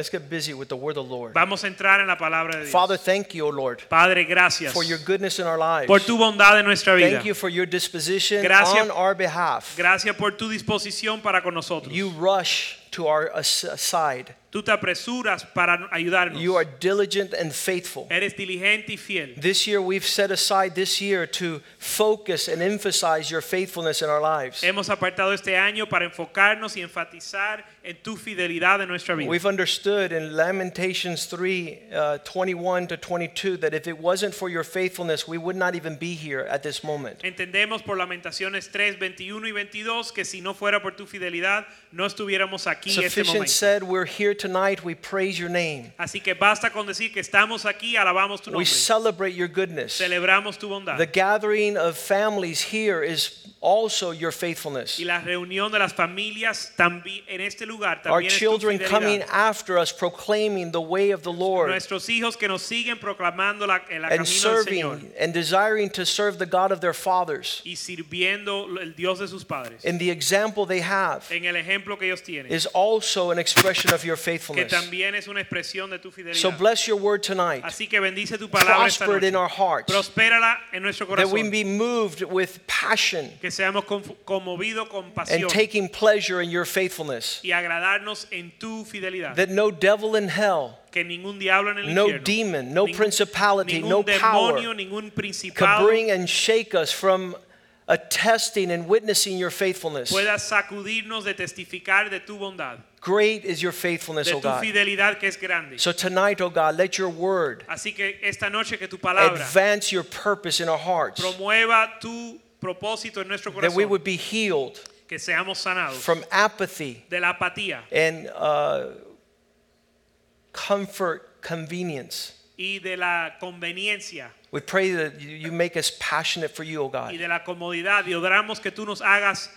Let's get busy with the word of the Lord. Vamos a entrar en la palabra de Dios. Father, thank you, O Lord, Padre, gracias for your goodness in our lives. por tu bondad en nuestra vida. Thank you for your disposition Gracias. on our behalf. Gracias por tu disposición para con nosotros. You rush to our side. Tú te apresuras para ayudarnos. You are diligent and faithful. Eres diligente y fiel. This year, we've set aside this year to focus and emphasize your faithfulness in our lives. Hemos apartado este año para enfocarnos y enfatizar en tu fidelidad en nuestra vida. We've understood in Lamentations 3 uh, 21 to 22 that if it wasn't for your faithfulness, we would not even be here at this moment. Entendemos por Lamentaciones 3, 21 y 22 que si no fuera por tu fidelidad no estuviéramos aquí en este Sufficient momento. said, We're here tonight, we praise your name. Así que basta con decir que estamos aquí, alabamos tu nombre. We celebrate your goodness. celebramos tu bondad. The gathering of families here is also your faithfulness. Y la reunión de las familias también en este lugar Our también es tu children coming fidelidad. after us, proclaiming the way of the Lord Nuestros hijos que nos siguen proclamando la, el and camino del Señor serving and desiring to serve the God of their fathers. y sirviendo el Dios de sus padres. And the example they have En el ejemplo que ellos tienen, is also an expression of your que faithfulness. también es una expresión de tu So bless your word tonight. Así que bendice tu palabra esta Prosper it in our hearts. Prospérala en nuestro That we be moved with passion Que seamos conf- conmovidos con pasión and taking pleasure in your faithfulness. y agradarnos en tu fidelidad. That no devil in hell, que ningún diablo en el no infierno, demon, no ningún- principality, ningún no power demonio, ningún could bring and shake us from attesting and witnessing your faithfulness. pueda sacudirnos de testificar de tu bondad, Great is your faithfulness, de O God. fidelidad que es grande. So tonight, O God, let your word Así que esta noche que tu palabra advance your purpose in our hearts. promueva tu propósito en nuestro That we would be healed que seamos sanados from apathy de la apatía and uh, comfort, convenience. y de la conveniencia We pray that you make us passionate for you, O y God. de la comodidad y oramos que tú nos hagas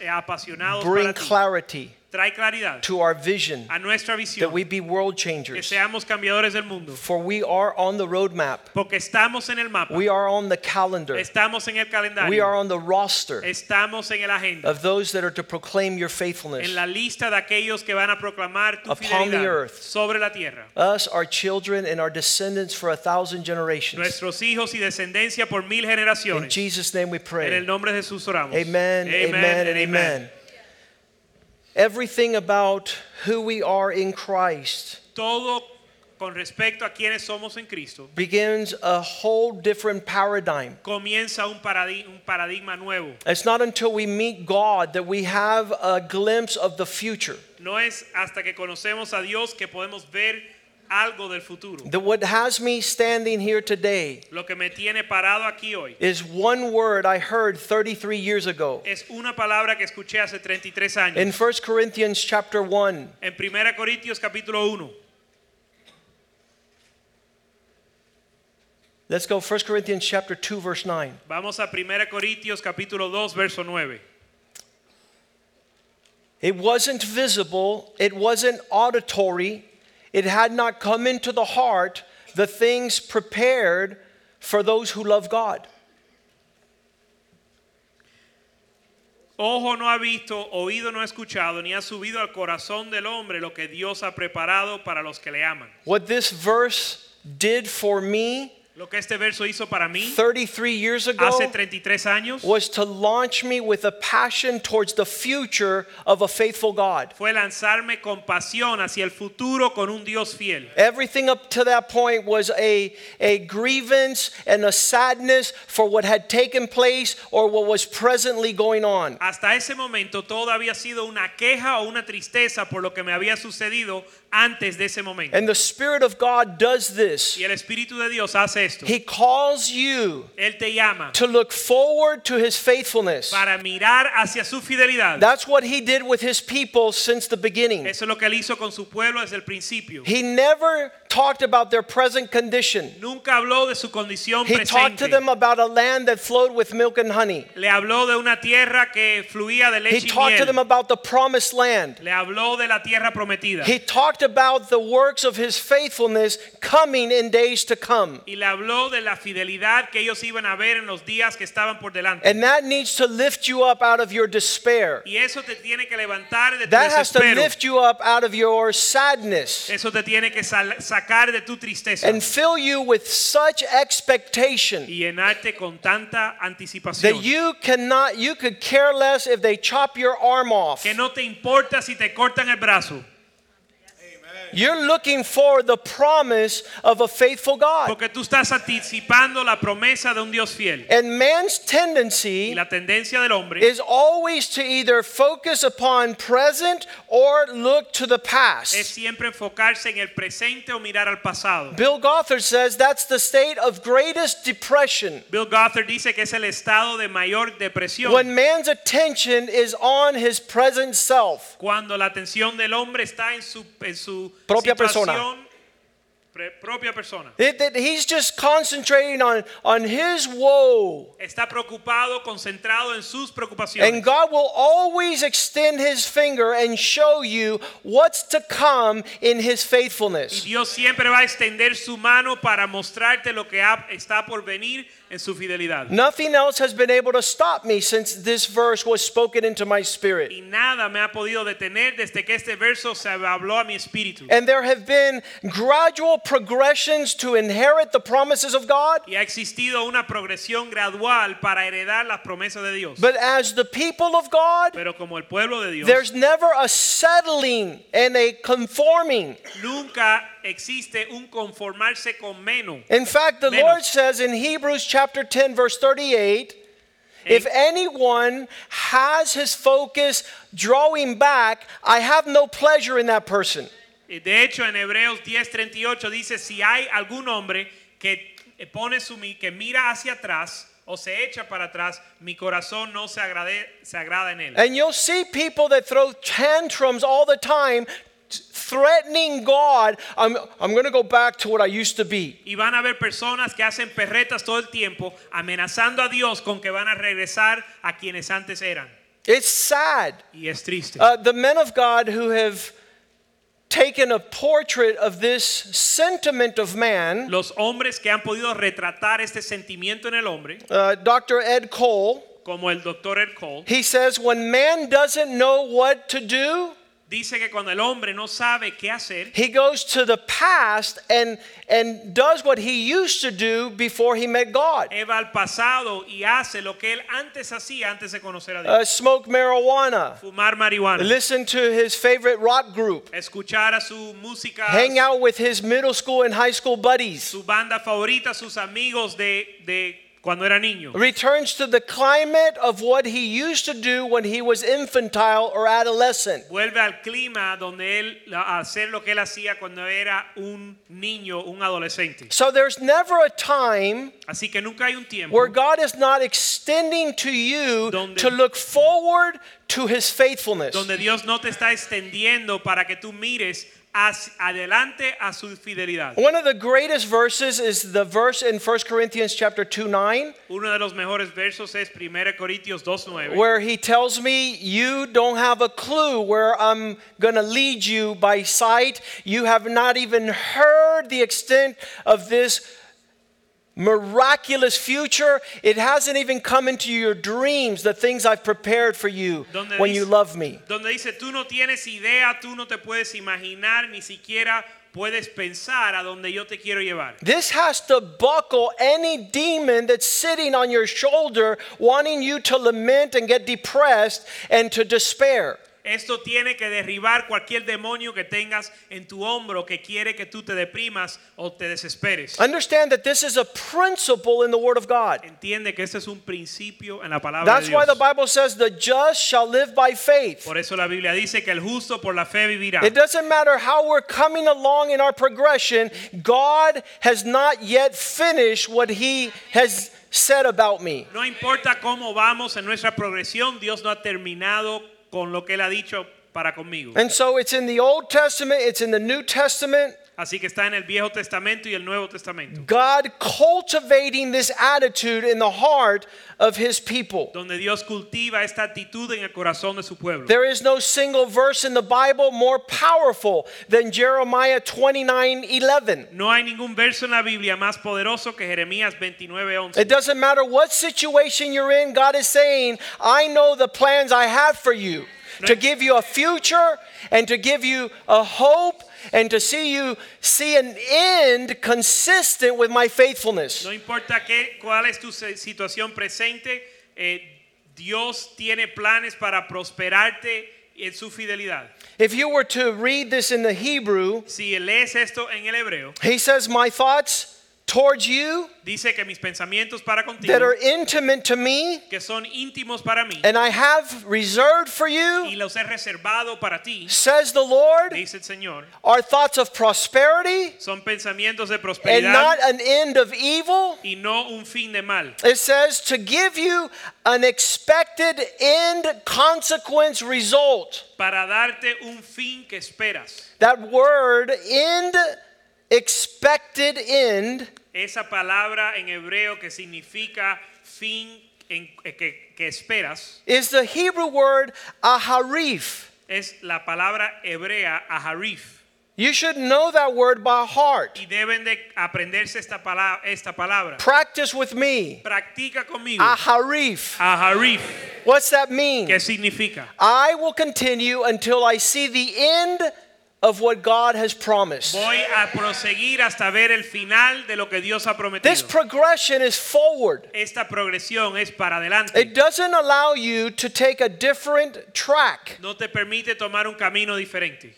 eh, apasionados Bring para ti. clarity Trae claridad to our vision a nuestra visión that we be world changers que seamos cambiadores del mundo, For we are on the roadmap. porque estamos en el mapa, We are on the calendar. estamos en el calendario We are on the roster estamos en el agenda, of those that are to proclaim your faithfulness. en la lista de aquellos que van a proclamar tu Upon the earth. sobre la tierra. Us, our children, and our descendants for a thousand generations. Nuestros hijos y descendencia por mil generaciones In. Jesus' name we pray En el nombre de Jesús oramos. Amen, amen, and amen. Everything about who we are in Christ Todo con respecto a quienes somos en Cristo begins a whole different paradigm. comienza un, paradi- un paradigma nuevo. It's not until we meet God that we have a glimpse of the future. No es hasta que conocemos a Dios que podemos ver algo del futuro. That what has me standing here today Lo que me tiene parado aquí hoy is one word I heard 33 years ago. es una palabra que escuché hace 33 años. In 1 Corinthians chapter 1, En 1 Corintios capítulo 1. let's go 1 Corinthians chapter 2 verse 9. Vamos a 1 Corintios capítulo 2 verso 9. It wasn't visible, it wasn't auditory, it had not come into the heart the things prepared for those who love God. Ojo no ha visto, oído no ha escuchado, ni ha subido al corazón del hombre lo que Dios ha preparado para los que le aman. What this verse did for me Lo que este verso hizo para mí 33 years ago hace 33 años was to launch me with a passion towards the future of a faithful God. fue lanzarme con pasión hacia el futuro con un Dios fiel. Everything up to that point was a, a grievance and a sadness for what had taken place or what was presently going on. Hasta ese momento todo había sido una queja o una tristeza por lo que me había sucedido antes de ese momento. And the Spirit of God does this. Y el Espíritu de Dios hace esto. He calls you Él te llama to look forward to His faithfulness. para mirar hacia su fidelidad. That's what He did with His people since the beginning. Eso es lo que él hizo con su pueblo desde el principio. He never talked about their present condition. Nunca habló de su condición He talked to them about a land that flowed with milk and honey. Le habló de una tierra que fluía de He leche y talked to them about the promised land. Le habló de la tierra prometida. He talked about the works of his faithfulness coming in days to come. Y le habló de la fidelidad que ellos iban a ver en los días que estaban por delante. And that needs to lift you up out of your despair. Y eso te tiene que levantar de tu That has to lift you up out of your sadness Eso te tiene que sacar de tu tristeza and fill you with such expectation y llenarte con tanta that you cannot you could care less if they chop your arm off. Que no te importa si te cortan el brazo, You're looking for the promise of a faithful God. porque tú estás anticipando la promesa de un Dios fiel. And man's Y tendency la tendencia del hombre is always to either focus upon present or look to the es past. siempre enfocarse en el presente o mirar al pasado. Bill Gothard says that's the state of greatest depression Bill Gothard dice que es el estado de mayor depresión when man's attention is on his present self. cuando la atención del hombre está en su, en su Propia persona. propia persona. That- that he's just concentrating on, on his woe. Está preocupado, concentrado en sus preocupaciones. And God will always extend his finger and show you what's to come in his Y faithfulness. Dios siempre va a extender su mano para mostrarte lo que ha- está por venir en su fidelidad. Nothing else has been able to stop me since this verse was spoken into my spirit. Y nada me ha podido detener desde que este verso se habló a mi espíritu. And there have been gradual progressions to inherit the promises of God. Y ha existido una progresión gradual para heredar las promesas de Dios. But as the people of God, Pero como el pueblo de Dios, there's never a settling and a conforming. nunca existe un conformarse con menos. In fact, the Menos. Lord says in Hebrews chapter 10, verse 38 if anyone has his focus drawing back, I have no pleasure in that person. Y De hecho, en Hebreos 10:38 dice, si hay algún hombre que eh, pone su que mira hacia atrás o se echa para atrás, mi corazón no se, agrade- se agrada en él. And you'll see people that throw tantrums all the time, threatening God. I'm, I'm going to go back to what I used to be. Y van a haber personas que hacen perretas todo el tiempo, amenazando a Dios con que van a regresar a quienes antes eran. It's sad. Y es triste. Uh, the men of God who have taken a portrait of this sentiment of man, Los hombres que han podido retratar este sentimiento en el hombre, uh, Dr. Ed Cole, como el doctor Ed Cole, he says, when man doesn't know what to do, dice que cuando el hombre no sabe qué hacer, he goes to the past and, and does what he used to do before he met God. él va al pasado y hace lo que él antes hacía antes de conocer a Uh, smoke marijuana, Fumar marihuana, listen to his favorite rock group, escuchar a su música, hang out with his middle school and high school buddies, su banda favorita, sus amigos de, de cuando era niño. returns to the climate of what he used to do when he was infantile or adolescent. Vuelve al clima donde él hacer lo que él hacía cuando era un niño, un adolescente. So there's never a time Así que nunca hay un tiempo where God is not extending to you Donde- to look forward to his faithfulness. donde Dios no te está extendiendo para que tú mires adelante a su fidelidad. One of the greatest verses is the verse in 1 Corinthians chapter 2 9 Uno de los mejores versos es 1 Corintios 2:9. where he tells me you don't have a clue where I'm going to lead you by sight. You have not even heard the extent of this miraculous future. It hasn't even come into your dreams the things I've prepared for you Donde when dice- you love me. Donde dice, tú no tienes idea, tú no te puedes imaginar, ni siquiera puedes pensar a donde yo te quiero llevar. This has to buckle any demon that's sitting on your shoulder, wanting you to lament and get depressed and to despair. Esto tiene que derribar cualquier demonio que tengas en tu hombro que quiere que tú te deprimas o te desesperes. Understand that this is a principle in the Word of God. Entiende que este es un principio en la palabra That's de why the Dios. Bible says the just shall live by faith. Por eso la Biblia dice que el justo por la fe vivirá. It doesn't matter how we're coming along in our progression, God has not yet finished what He has said about me. No importa cómo vamos en nuestra progresión, Dios no ha terminado con lo que Él ha dicho para conmigo. And so it's in the Old Testament, it's in the New Testament. Así que está en el Viejo Testamento y el Nuevo Testamento. God cultivating this attitude in the heart of his people. Donde Dios cultiva esta actitud en el corazón de su pueblo. There is no single verse in the Bible more powerful than Jeremiah 29 11. No hay ningún verso en la Biblia más poderoso que Jeremías 29:11. It doesn't matter what situation you're in, God is saying, I know the plans I have for you to give you a future and to give you a hope and to see you see an end consistent with my faithfulness. No importa qué, cuál es tu situación presente, eh, Dios tiene planes para prosperarte en su fidelidad. If you were to read this in the Hebrew, Si lees esto en el hebreo, he says, My thoughts towards you dice que mis pensamientos para contigo, that are intimate to me, que son íntimos para mí, and I have reserved for y you, los he reservado para ti, says the Lord, dice el Señor, are thoughts of prosperity son pensamientos de and not an end of evil. y no un fin de mal. It says to give you an expected end consequence result. Para darte un fin que esperas. That word, end, expected end, Esa palabra en hebreo que significa fin en- eh, que, que esperas is the Hebrew word aharif. es la palabra hebrea aharif. You should know that word by heart. Y deben de aprenderse esta, pala- esta palabra. Practice with me. Practica conmigo. Aharif. Aharif. What's that mean? ¿Qué significa? I will continue until I see the end of what God has promised. Voy a proseguir hasta ver el final de lo que Dios ha This progression is forward. Esta progresión es para adelante. It doesn't allow you to take a different track. No te permite tomar un camino diferente.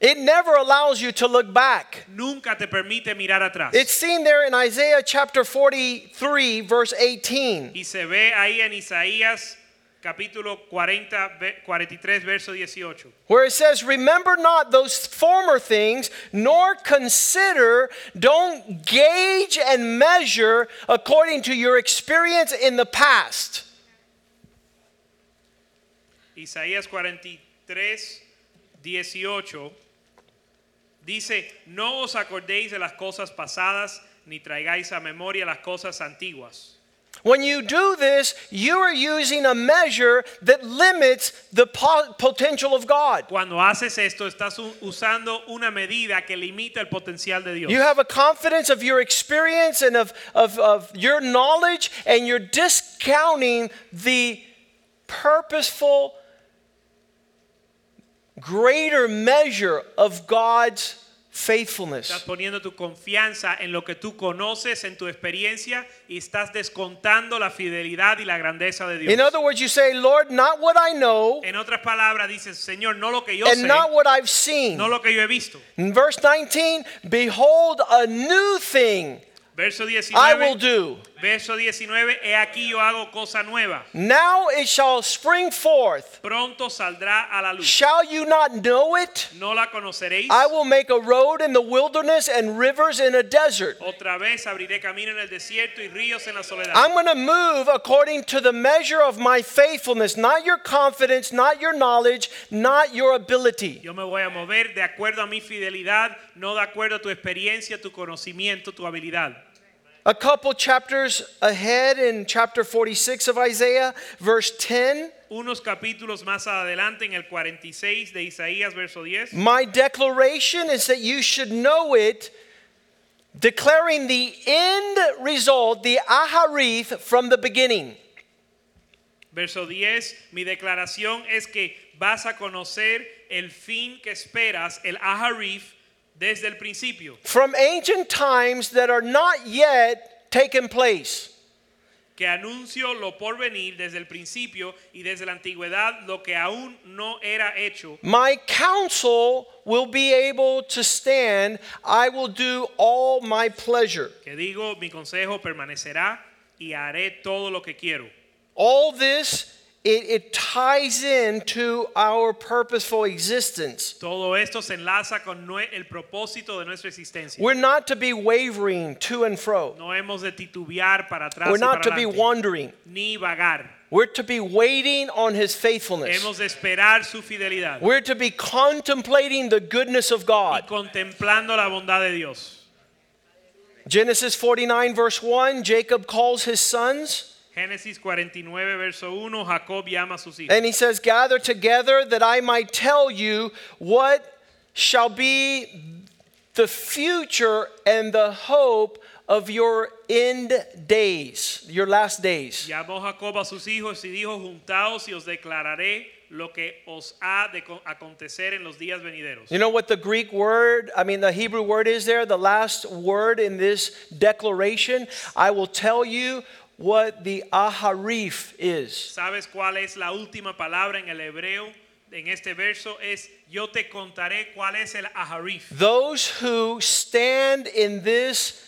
It never allows you to look back. Nunca te permite mirar atrás. It's seen there in Isaiah chapter 43, verse 18. Y se ve ahí en Isaías capítulo 40, ve- 43, verso 18. Where it says, Remember not those former things, nor consider, don't gauge and measure according to your experience in the past. Isaías 43, 18 dice, no os acordéis de las cosas pasadas, ni traigáis a memoria las cosas antiguas. When you do this, you are using a measure that limits the po- potential of God. Cuando haces esto, estás usando una medida que limita el potencial de Dios. You have a confidence of your experience and of, of, of your knowledge, and you're discounting the purposeful, greater measure of God's Estás faithfulness. poniendo tu confianza en lo que tú conoces, en tu experiencia, y estás descontando la fidelidad y la grandeza de Dios. In other words, you say, Lord, not what I know en otras palabras, dices, Señor, no lo que yo and sé, not what I've seen. no lo que yo he visto. In verse 19, behold, a new thing Verso I will do. Verso 19, he aquí yo hago cosa nueva. Now it shall spring forth. Pronto saldrá a la luz. Shall you not know it? No la conoceréis. I will make a road in the wilderness and rivers in a desert. Otra vez abriré camino en el desierto y ríos en la soledad. I'm going to move according to the measure of my faithfulness, not your confidence, not your knowledge, not your ability. Yo me voy a mover de acuerdo a mi fidelidad, no de acuerdo a tu experiencia, tu conocimiento, tu habilidad. A couple chapters ahead in chapter 46 of Isaiah, verse 10, Unos capítulos más adelante en el 46 de Isaías, verso 10. my declaration is that you should know it, declaring the end result, the aharith, from the beginning. Verso 10, mi declaración es que vas a conocer el fin que esperas, el Aharif, desde el principio. From ancient times that are not yet taken place. Que anuncio lo por venir desde el principio y desde la antigüedad lo que aún no era hecho. My counsel will be able to stand. I will do all my pleasure. Que digo, mi consejo permanecerá y haré todo lo que quiero. All this it, it ties into our purposeful existence. Todo esto se enlaza con el propósito de nuestra existencia. We're not to be wavering to and fro. No hemos de titubear para atrás We're not to be adelante, wandering. ni vagar. We're to be waiting on his faithfulness. Hemos de esperar su fidelidad We're to be contemplating the goodness of y God. contemplando la bondad de Dios. Genesis 49, verse 1 Jacob calls his sons, Génesis 49, verso 1, Jacob llama a sus hijos. and he says, Gather together that I might tell you what shall be the future and the hope of your end days, your last days. Llamó Jacob a sus hijos y dijo, juntaos y os declararé lo que os ha de acontecer en los días venideros. You know what the Greek word, I mean, the Hebrew word is there? The last word in this declaration? I will tell you what the aharif is. ¿Sabes cuál es la última palabra en el hebreo? En este verso es, yo te contaré cuál es el aharif. Those who stand in this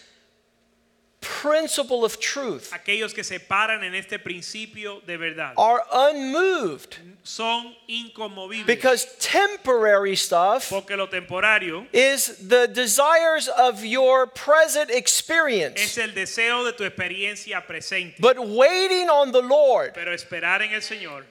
principle of truth Aquellos que se paran en este principio de verdad are unmoved son inconmovibles. because temporary stuff porque lo temporario is the desires of your present experience. es el deseo de tu experiencia presente. But waiting on the Lord, Pero esperar en el Señor,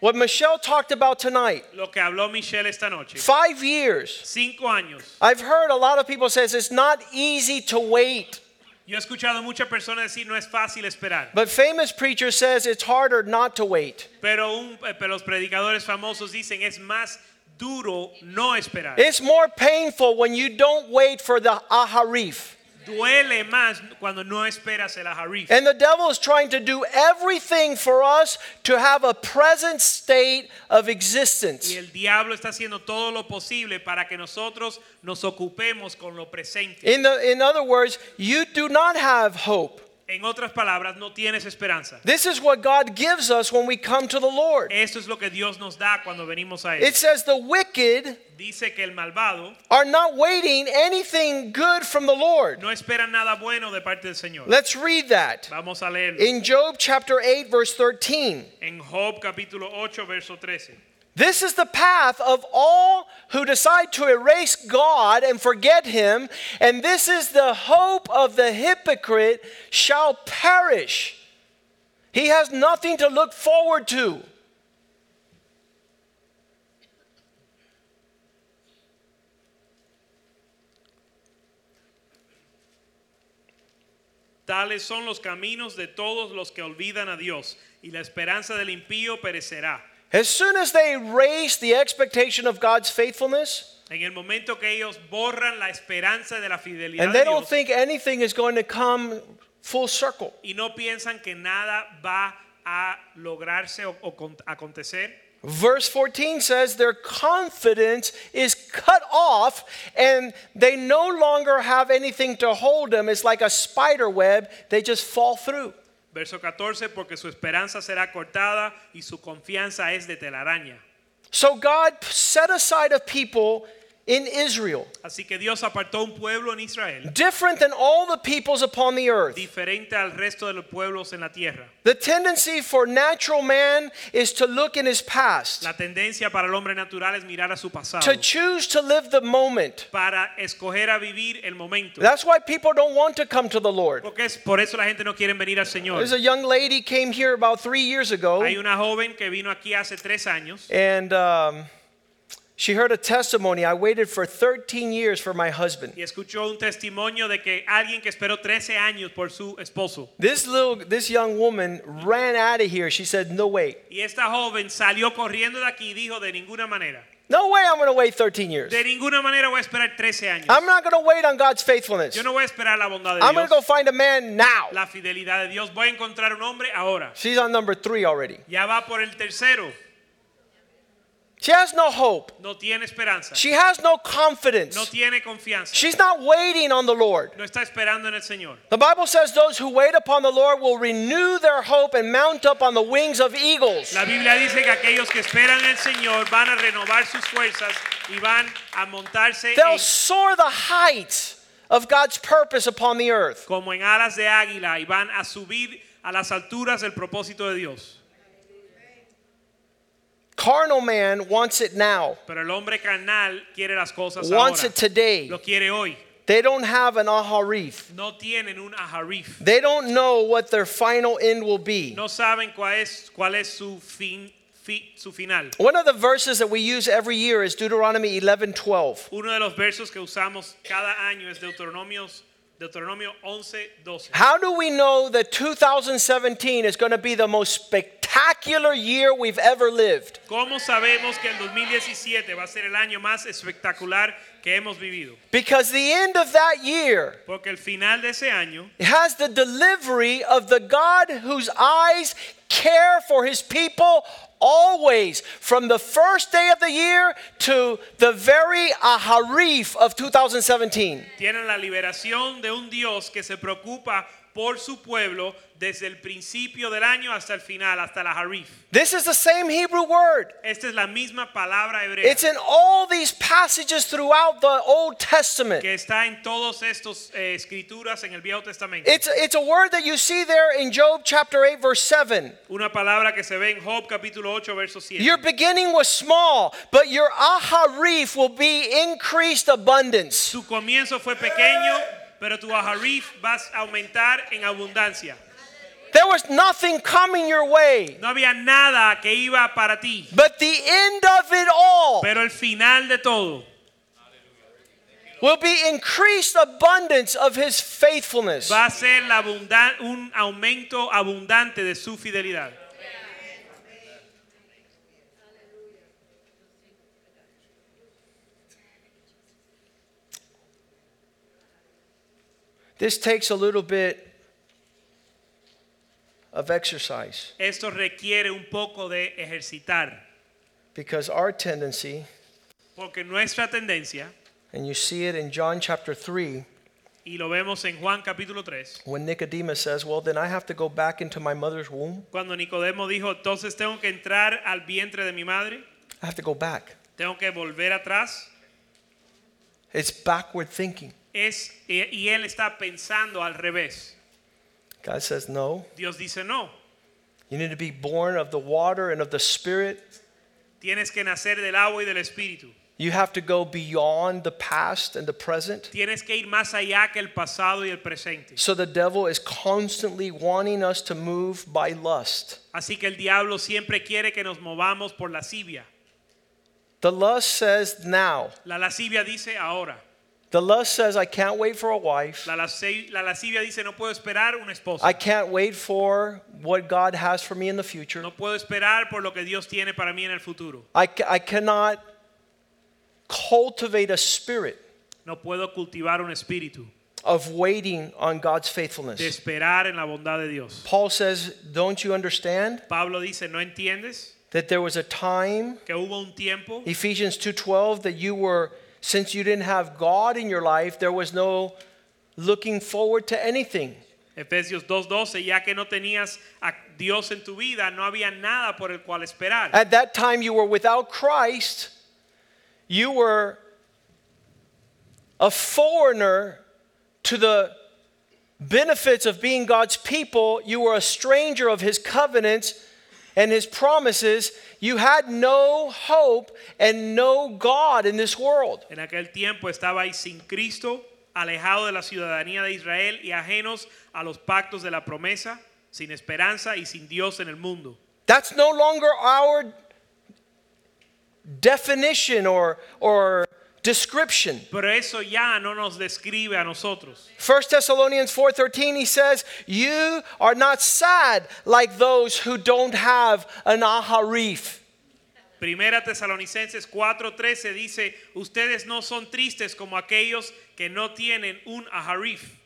what Michelle talked about tonight, lo que habló Michelle esta noche, five years. cinco años. I've heard a lot of people says it's not easy to wait. Yo he escuchado muchas personas decir no es fácil esperar, But famous preacher says it's harder not to wait. pero, un- eh, pero los predicadores famosos dicen es más duro no esperar. It's more painful when you don't wait for the aharif. Duele más cuando no esperas el aharif. And the devil is trying to do everything for us to have a present state of existence. Y el diablo está haciendo todo lo posible para que nosotros nos ocupemos con lo presente. In, the, in other words, you do not have hope. En otras palabras, no tienes esperanza. This is what God gives us when we come to the Lord. Esto es lo que Dios nos da cuando venimos a Él. It says the wicked Dice que el malvado are not waiting anything good from the Lord. no espera nada bueno de parte del Señor. Let's read that. Vamos a leerlo. In Job chapter 8, verse 13. En Job capítulo 8, verso 13. This is the path of all who decide to erase God and forget Him, and this is the hope of the hypocrite shall perish. He has nothing to look forward to. Tales son los caminos de todos los que olvidan a Dios, y la esperanza del impío perecerá. As soon as they erase the expectation of God's faithfulness, En el momento que ellos borran la esperanza de la fidelidad and de they don't Dios think anything is going to come full circle. y no piensan que nada va a lograrse o, o con- acontecer, Verse 14 says their confidence is cut off and they no longer have anything to hold them. It's like a spider web, they just fall through. Verso 14, porque su esperanza será cortada y su confianza es de telaraña. So God set aside a people in Israel, Así que Dios apartó un pueblo en Israel, different than all the peoples upon the earth. diferente al resto de los pueblos en la tierra. The tendency for natural man is to look in his past, La tendencia para el hombre natural es mirar a su pasado, to choose to live the moment. para escoger a vivir el momento. That's why people don't want to come to the Lord. Porque es por eso la gente no quiere venir al Señor. There's a young lady came here about three years ago. Hay una joven que vino aquí hace tres años And um, she heard a testimony. I waited for 13 years for my husband. y escuchó un testimonio de que alguien que esperó 13 años por su esposo. This little, this young woman ran out of here. She said, "No way, Y esta joven salió corriendo de aquí y dijo de ninguna manera, no way, I'm going to wait 13 years. de ninguna manera voy a esperar 13 años. I'm not going to wait on God's faithfulness. Yo no voy a esperar la bondad de I'm going to go find a man now." la fidelidad de Dios. Voy a encontrar un hombre ahora. She's on number three already. Ya va por el tercero. She has no hope. No tiene esperanza. She has no confidence. No tiene confianza. She's not waiting on the Lord. No está esperando en el Señor. The Bible says those who wait upon the Lord will renew their hope and mount up on the wings of eagles. La Biblia dice que aquellos que esperan en el Señor van a renovar sus fuerzas y van a montarse They'll en- soar the heights of God's purpose upon the earth. como en alas de águila y van a subir a las alturas del propósito de Dios. Carnal man wants it now, Pero el hombre carnal quiere las cosas wants ahora. it today. Lo quiere hoy. They don't have an aharif. No tienen un aharif. They don't know what their final end will be. No saben cuál es, cuál es su, fin, fi- su final. One of the verses that we use every year is Deuteronomy 11:12. Uno de los versos que usamos cada año es Deuteronomio, Deuteronomio 11, 12. How do we know that 2017 is going to be the most spectacular year we've ever lived? ¿Cómo sabemos que el 2017 va a ser el año más espectacular que hemos vivido? Because the end of that year Porque el final de ese año has the delivery of the God whose eyes care for his people always, from the first day of the year to the very aharif of 2017. tienen la liberación de un Dios que se preocupa por su pueblo desde el principio del año hasta el final, hasta la Harif. This is the same Hebrew word. Esta es la misma palabra hebrea It's in all these passages throughout the Old Testament. que está en todas estas eh, escrituras en el Viejo Testamento. It's, it's a word that you see there in Job chapter 8, verse 7. Una palabra que se ve en Job capítulo 8, verso 7. Your beginning was small, but your aharif will be increased abundance. Tu comienzo fue pequeño, pero tu aharif vas a aumentar en abundancia. There was nothing coming your way, No había nada que iba para ti, but the end of it all pero el final de todo will be increased abundance of his faithfulness. va a ser la un aumento abundante de su fidelidad. This takes a little bit of exercise Esto requiere un poco de ejercitar, because our tendency, porque nuestra tendencia, and you see it in John chapter 3, y lo vemos en Juan capítulo 3, when Nicodemus says, Well, then I have to go back into my mother's womb. cuando Nicodemo dijo, entonces tengo que entrar al vientre de mi madre, I have to go back. tengo que volver atrás, It's backward thinking. Es, y y él está pensando al revés. God says, No. Dios dice, no, You need to be born of the water and of the Spirit. tienes que nacer del agua y del espíritu. You have to go beyond the past and the present. Tienes que ir más allá que el pasado y el presente. So the devil is constantly wanting us to move by lust. Así que el diablo siempre quiere que nos movamos por lascivia. The lust says now. La lascivia dice ahora. The lust says, I can't wait for a wife. La, lasci- la lascivia dice no puedo esperar una esposa. I can't wait for what God has for me in the future. No puedo esperar por lo que Dios tiene para mí en el futuro. I, I cannot cultivate a spirit No puedo cultivar un espíritu of waiting on God's faithfulness. de esperar en la bondad de Dios. Paul says, Don't you understand Pablo dice, ¿no entiendes that there was a time que hubo un tiempo Ephesians 2:12 that you were since you didn't have God in your life there was no looking forward to anything. Efesios 2:12, ya que no tenías a Dios en tu vida, no había nada por el cual esperar. At that time you were without Christ. You were a foreigner to the benefits of being God's people. You were a stranger of his covenants and his promises. You had no hope and no God in this world. En aquel tiempo estaba ahí sin Cristo, alejado de la ciudadanía de Israel y ajenos a los pactos de la promesa, sin esperanza y sin Dios en el mundo. That's no longer our definition or, or description. Pero eso ya no nos describe a nosotros. 1 Thessalonians 4:13 he says, "You are not sad like those who don't have an aharif." Primera Tesalonicenses 4:13 dice, ustedes no son tristes como aquellos que no tienen un aharif.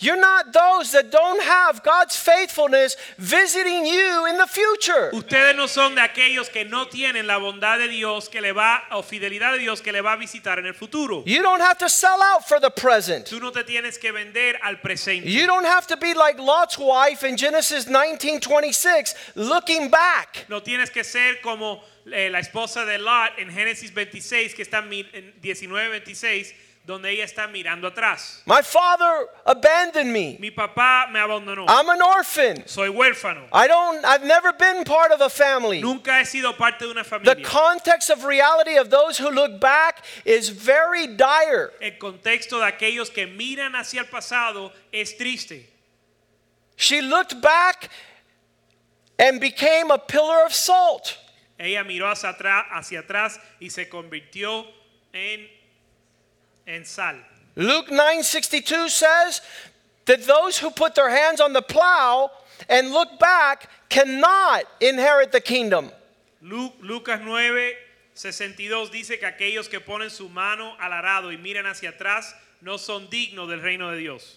You're not those that don't have God's faithfulness visiting you in the future. Ustedes no son de aquellos que no tienen la bondad de Dios que le va o fidelidad de Dios que le va a visitar en el futuro. You don't have to sell out for the present. Tú no te tienes que vender al presente. You don't have to be like Lot's wife in Genesis 19:26 looking back. No tienes que ser como eh, la esposa de Lot en Génesis 26 que está en en 19:26 donde ella está mirando atrás. My father abandoned me. Mi papá me abandonó. I'm an orphan. Soy huérfano. I don't I've never been part of a family. Nunca he sido parte de una familia. The context of reality of those who look back is very dire. El contexto de aquellos que miran hacia el pasado es triste. She looked back and became a pillar of salt. Ella miró hacia atrás, hacia atrás y se convirtió en, en sal. Luke 9:62 says that those who put their hands on the plow and look back cannot inherit the kingdom. Lu- Lucas 9, 62 dice que aquellos que ponen su mano al arado y miran hacia atrás no son dignos del reino de Dios.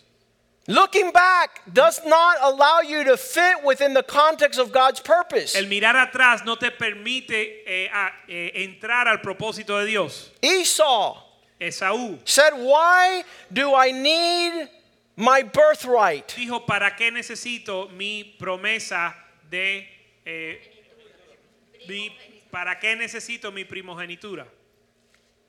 Looking back does not allow you to fit within the context of God's purpose. El mirar atrás no te permite eh, a- eh, entrar al propósito de Dios. Esau Esaú said, "Why do I need my birthright?" dijo, ¿para qué necesito mi promesa de... eh, mi- ¿Para qué necesito mi primogenitura?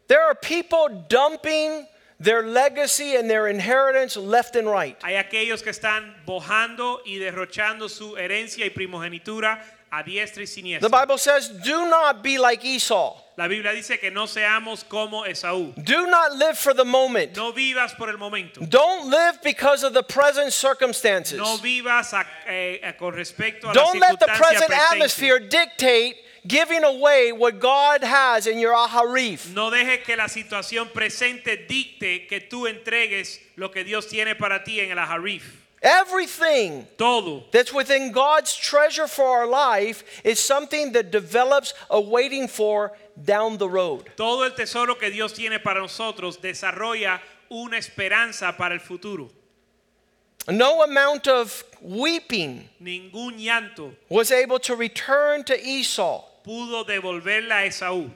There are people dumping their legacy and their inheritance left and right. Hay aquellos que están bojando y derrochando su herencia y primogenitura a diestra y The. Bible says, "Do not be like Esau. La Biblia dice que no seamos como Esaú. Do not live for the moment. No vivas por el momento. Don't live because of the present circumstances. No vivas a- eh, con respecto a la Don't let the present presente. atmosphere dictate giving away what God has in your aharif. No dejes que la situación presente dicte que tú entregues lo que Dios tiene para ti en el Aharif. Everything Todo. that's within God's treasure for our life is something that develops a waiting for down the road. Todo el tesoro que Dios tiene para nosotros desarrolla una esperanza para el futuro. No amount of weeping Ningún llanto was able to return to Esau pudo devolverla a Esaú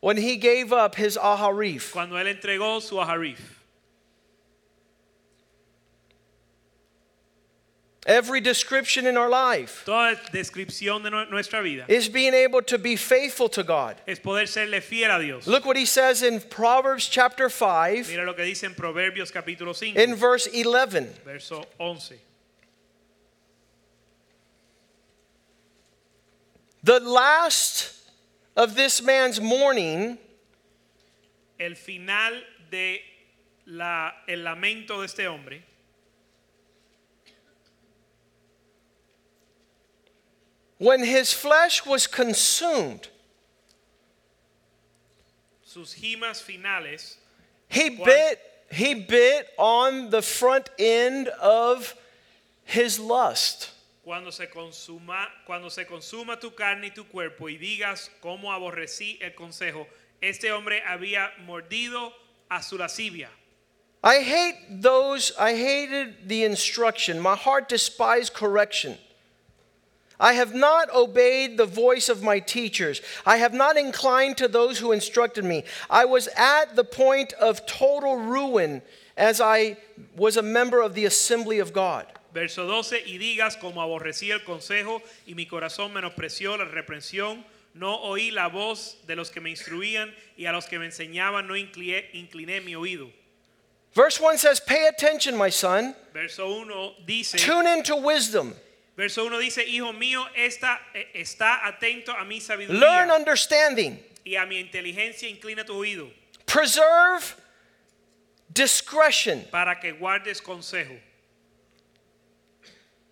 when he gave up his aharif. cuando él entregó su Aharif. Every description in our life Toda descripción de nuestra vida is being able to be faithful to God. es poder serle fiel a Dios. Look what he says in Proverbs chapter 5 Mira lo que dice en Proverbios capítulo 5, in verse 11. verso 11. The last of this man's mourning El final de la, el lamento de este hombre when his flesh was consumed, sus gimas finales, he bit he bit on the front end of his lust. cuando se consuma, cuando se consuma tu carne y tu cuerpo y digas cómo aborrecí el consejo, este hombre había mordido a su lascivia. I hate those I hated the instruction. My heart despised correction. I have not obeyed the voice of my teachers. I have not inclined to those who instructed me. I was at the point of total ruin as I was a member of the assembly of God. Verso 12, y digas como aborrecí el consejo y mi corazón menospreció la reprensión, no oí la voz de los que me instruían y a los que me enseñaban no incliné, incliné mi oído. Verse 1 says, Pay attention, my son. Verso 1 dice, Tune into wisdom. Verso 1 dice, hijo mío, está, eh, está atento a mi Learn sabiduría understanding. y a mi inteligencia inclina tu oído Preserve discretion. para que guardes consejo.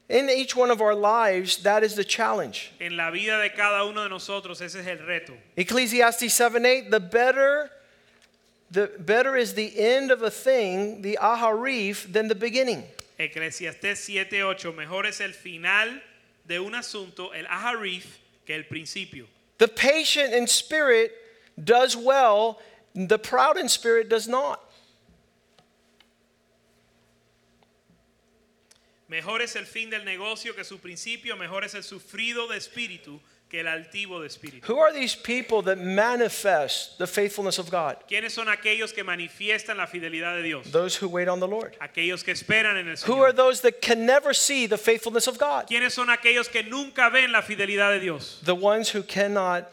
In each one of our lives, that is the challenge. En la vida de cada uno de nosotros ese es el reto. Ecclesiastes 7 8, the better the better is the end of a thing, the aharif, than the beginning. Eclesiastés 7:8, mejor es el final de un asunto, el aharif, que el principio. The patient in spirit does well, the proud in spirit does not. Mejor es el fin del negocio que su principio, mejor es el sufrido de espíritu que el altivo de espíritu. Who are these people that manifest the faithfulness of God? ¿Quiénes son aquellos que manifiestan la fidelidad de Dios? Those who wait on the Lord. Aquellos que esperan en el Who are those that can never see the faithfulness of God? ¿Quiénes son aquellos que nunca ven la fidelidad de Dios? The ones who cannot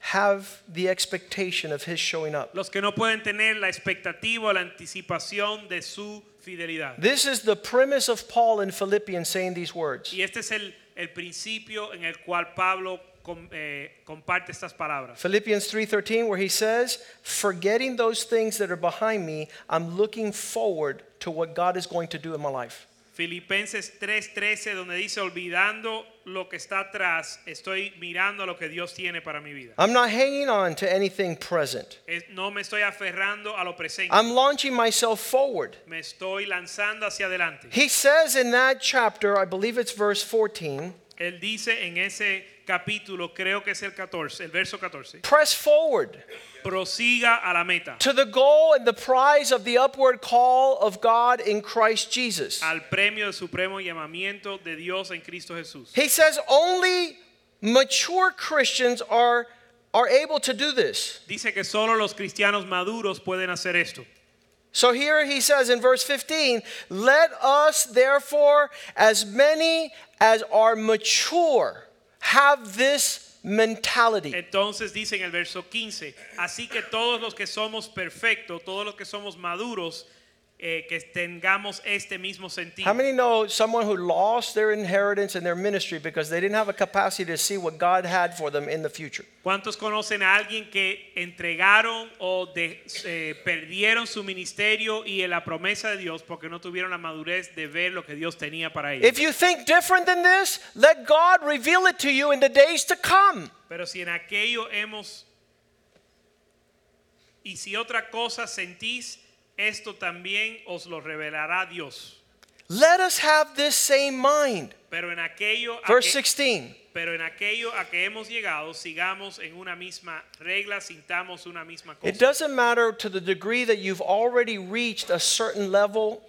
have the expectation of his showing up. Los que no pueden tener la expectativa o la anticipación de su fidelidad. This is the premise of Paul in Philippians saying these words. Y este es el, el principio en el cual Pablo eh, comparte estas palabras. Philippians 3:13 where he says, "Forgetting those things that are behind me, I'm looking forward to what God is going to do in my life." Filipenses 3:13 donde dice olvidando lo que está atrás, estoy mirando lo que Dios tiene para mi vida. I'm not hanging on to anything present. Es- no me estoy aferrando a lo presente. I'm launching myself forward. me estoy lanzando hacia adelante. He says in that chapter, I believe it's verse 14, Él dice en ese capítulo, creo que es el 14, el verso 14, press forward prosiga a la meta, to the goal and the prize of the upward call of God in Christ Jesus. al premio del supremo llamamiento de Dios en Cristo Jesús. He says only mature Christians are, are able to do this. Dice que solo los cristianos maduros pueden hacer esto. So here he says in verse 15, let us therefore, as many as are mature, have this mentality. Entonces dice en el verso 15, así que todos los que somos perfectos, todos los que somos maduros, eh, que tengamos este mismo sentido. How many know someone who lost their inheritance and their ministry because they didn't have a capacity to see what God had for them in the future? ¿Cuántos conocen a alguien que entregaron o de- eh, perdieron su ministerio y la promesa de Dios porque no tuvieron la madurez de ver lo que Dios tenía para ellos? If you think different than this, let God reveal it to you in the days to come. Pero si en aquello hemos y si otra cosa sentís, esto también os lo revelará Dios. Let us have this same mind. Pero en aquello Verse que- 16. pero en aquello a que hemos llegado, sigamos en una misma regla, sintamos una misma cosa. It doesn't matter to the degree that you've already reached a certain level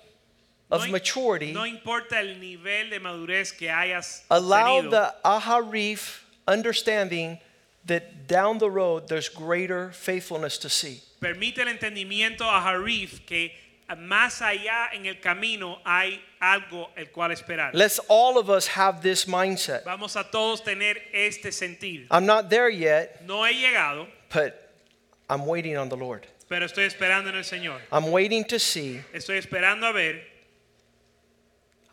of no, maturity. no importa el nivel de madurez que hayas Allow tenido, the aharif understanding that down the road there's greater faithfulness to see. permite el entendimiento a Harif que más allá en el camino hay algo el cual esperar. Let's all of us have this mindset. Vamos a todos tener este sentir. I'm not there yet, No he llegado, but I'm waiting on the Lord. pero estoy esperando en el Señor. I'm waiting to see Estoy esperando a ver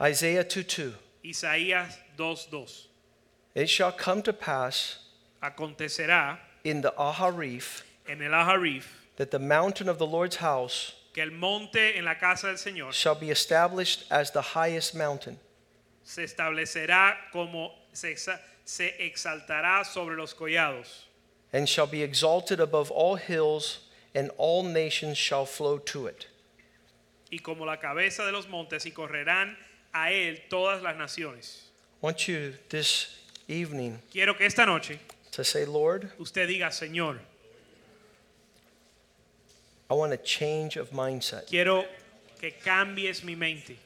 Isaiah 2 2. Isaías 2:2. It shall come to pass Acontecerá in the aharif en el Aharif that the mountain of the Lord's house que el monte en la casa del Señor shall be established as the highest mountain. se establecerá como se, exa- se exaltará sobre los collados and shall be exalted above all hills, and all nations shall flow to it. y como la cabeza de los montes y correrán a él todas las naciones. I want you this evening Quiero que esta noche to say, Lord, usted diga, Señor, I want a change of mindset. quiero que cambies mi mente.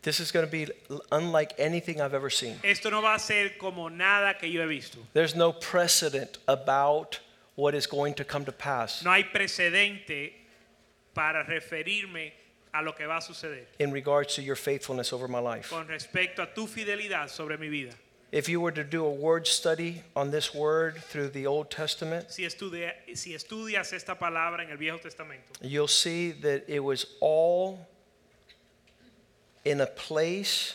This is going to be unlike anything I've ever seen. Esto no va a ser como nada que yo he visto. There's no precedent about what is going to come to pass No hay precedente para referirme a lo que va a suceder in regards to your faithfulness over my life. con respecto a tu fidelidad sobre mi vida. If you were to do a word study on this word through the Old Testament, Si, estudia- si estudias esta palabra en el Viejo Testamento, you'll see that it was all in a place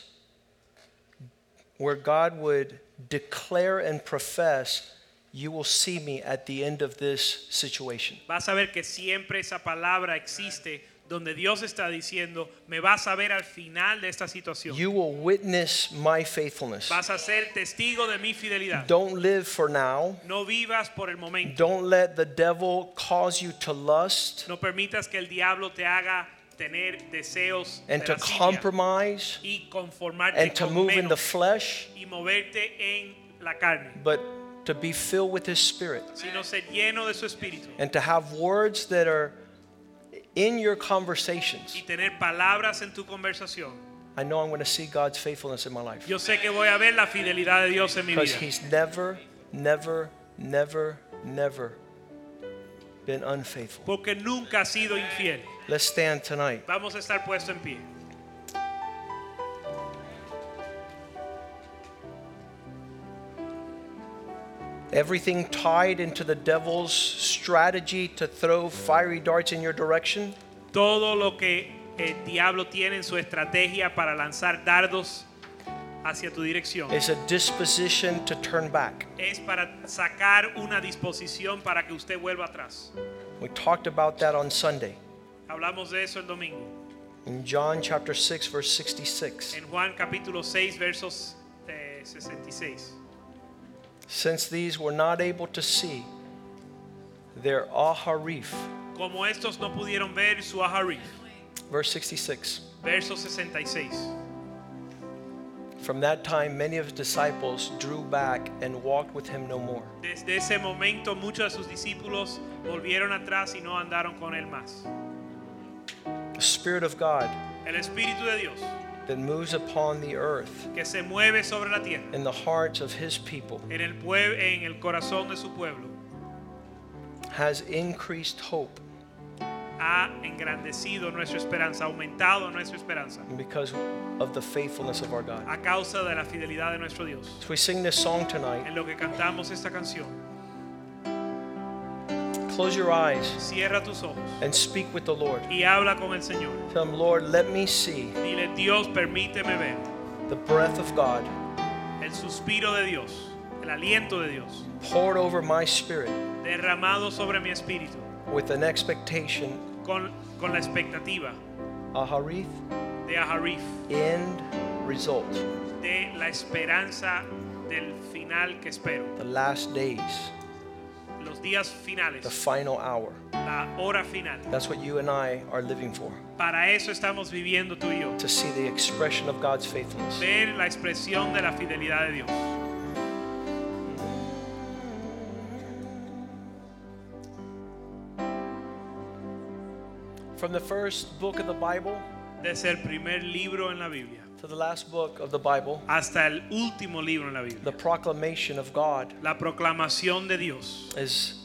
where God would declare and profess, You will see me at the end of this situation. vas a ver que siempre esa palabra existe donde Dios está diciendo, me vas a ver al final de esta situación. You will witness my faithfulness. Vas a ser testigo de mi fidelidad. Don't live for now. No vivas por el momento. Don't let the devil cause you to lust No permitas que el diablo te haga tener deseos and de to compromise y conformarte and to con move in the flesh, y moverte en la carne, but to be filled with His Spirit sino ser lleno de su espíritu and to have words that are in your y conversations. tener palabras en tu conversación. I know I'm going to see God's faithfulness in my life Yo sé que voy a ver la fidelidad de Dios en mi because. He's never, never, never, never been unfaithful. Porque nunca ha sido infiel. Let's stand tonight. Vamos a estar puestos en pie. Everything tied into the devil's strategy to throw fiery darts in your direction, todo lo que el diablo tiene en su estrategia para lanzar dardos hacia tu dirección is a disposition to turn back. es para sacar una disposición para que usted vuelva atrás. We talked about that on Sunday Hablamos de eso el domingo. in John chapter 6 verse 66. En Juan capítulo 6 versos eh, 66. Since these were not able to see their aharif, Como estos no pudieron ver su aharif. verse 66. Verso 66. From that time, many of his disciples drew back and walked with him no more. Desde ese momento muchos de sus discípulos volvieron atrás y no andaron con él más. The Spirit of God El Espíritu de Dios that moves upon the earth que se mueve sobre la tierra, in the hearts of his people en el, pue- en el corazón de su pueblo, has increased hope ha engrandecido nuestra esperanza, aumentado nuestra esperanza because of the faithfulness of our God. a causa de la fidelidad de nuestro Dios. As we sing this song tonight, En lo que cantamos esta canción, close your eyes cierra tus ojos. and speak with the Lord. y habla con el Señor. Tell him, Lord, let me see Dile, Dios, permíteme ver. the breath of God el suspiro de Dios, el aliento de Dios, poured over my spirit derramado sobre mi espíritu, with an expectation, con, con la expectativa aharith, de Aharif, end result, de la esperanza del final que espero, the last days, los días the final hour. la hora final. That's what you and I are living for. Para eso estamos viviendo tú y yo. To see the expression of God's faithfulness. Ver la expresión de la fidelidad de Dios. From the first book of the Bible Desde el primer libro en la Biblia to the last book of the Bible, hasta el último libro en la Biblia. the proclamation of God La proclamación de Dios is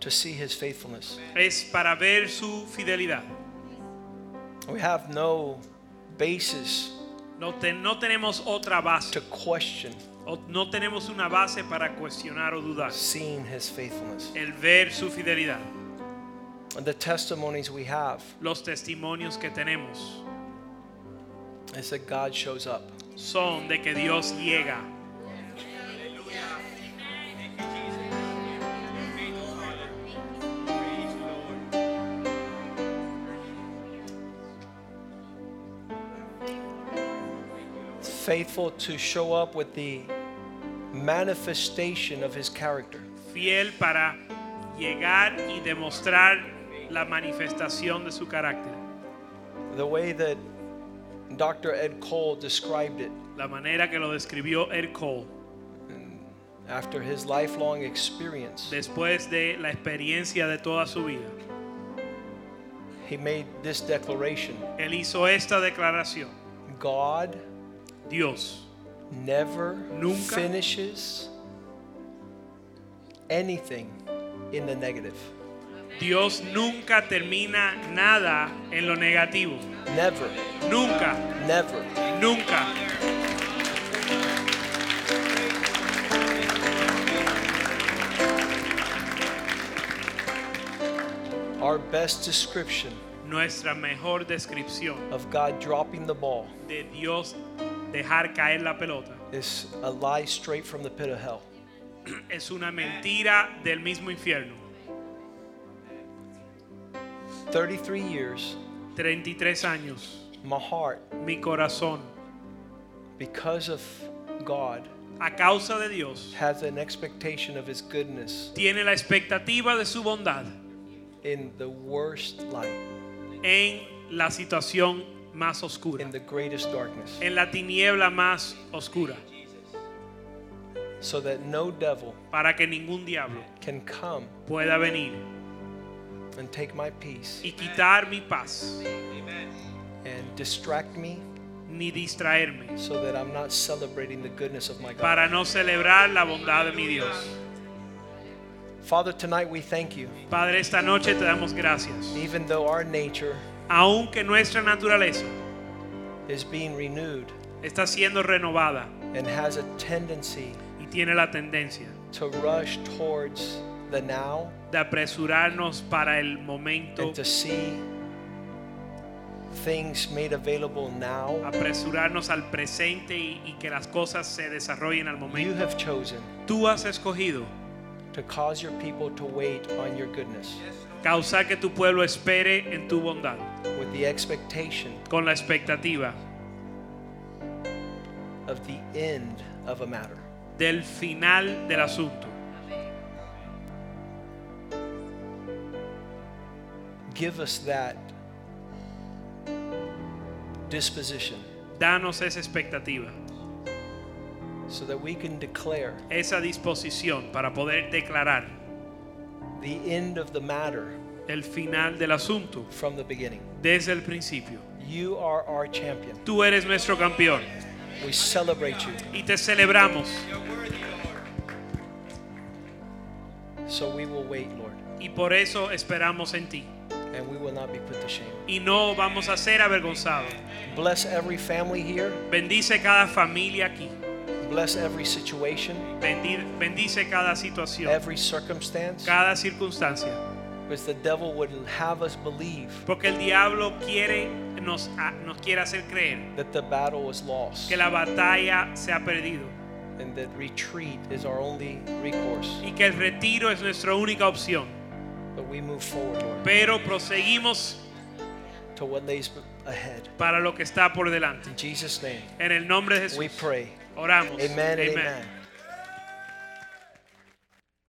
to see his faithfulness. es para ver su fidelidad. We have no basis No, te- no tenemos otra base. to question o- no tenemos una base para cuestionar o dudar. seeing his faithfulness. El ver su fidelidad. And the testimonies we have Los testimonios que tenemos is that God shows up. son de que Dios llega. Faithful to show up with the manifestation of his character. Fiel para llegar y demostrar la manifestación de su carácter. The way that Dr. Ed Cole described it La manera que lo describió Ed Cole after his lifelong experience. después de la experiencia de toda su vida. He made this declaration Él hizo esta declaración. God Dios never Nunca. finishes anything in the negative. Dios nunca termina nada en lo negativo. Never, Nunca, never. nunca. Our best description Nuestra mejor descripción of God dropping the ball de Dios dejar caer la pelota is a lie straight from the pit of hell. es una mentira del mismo infierno. 33 years, 33 años, my heart, mi corazón, because of God, a causa de Dios, has an expectation of His goodness tiene la expectativa de su bondad in the worst light, en la situación más oscura, in the greatest darkness, en la tiniebla más oscura, so that no devil para que ningún diablo can come pueda venir and take my peace. y quitar mi paz, and distract me ni distraerme, so that I'm not celebrating the goodness of my God. para no celebrar la bondad de mi Dios. Father, tonight we thank you. Padre, esta noche te damos gracias. Even though our nature Aunque nuestra naturaleza is being renewed está siendo renovada and has a tendency y tiene la tendencia to rush towards the now de apresurarnos para el momento, and to see things made available now. apresurarnos al presente y, y que las cosas se desarrollen al You momento. have chosen Tú has escogido to cause your people to wait on your goodness causar que tu pueblo espere en tu bondad, with the expectation con la expectativa of the end of a matter. del final del asunto. Give us that disposition Danos esa expectativa, so that we can declare esa disposición para poder declarar the end of the matter el final del asunto from the beginning. desde el principio. You are our champion. Tú eres nuestro campeón We celebrate you. y te celebramos So we will wait, Lord, y por eso esperamos en ti and we will not be put to shame. y no vamos a ser avergonzados. Bless every family here. Bendice cada familia aquí, Bless every situation, Bendi- bendice cada situación, every circumstance. cada circunstancia, Because the devil would have us believe porque el diablo quiere nos, nos quiere hacer creer that the battle was lost que la batalla se ha perdido and that retreat is our only recourse. y que el retiro es nuestra única opción. Pero proseguimos to what lays ahead. para lo que está por delante. In Jesus' name, En el nombre de Jesús. we pray. Oramos. Amen and Amen. amen.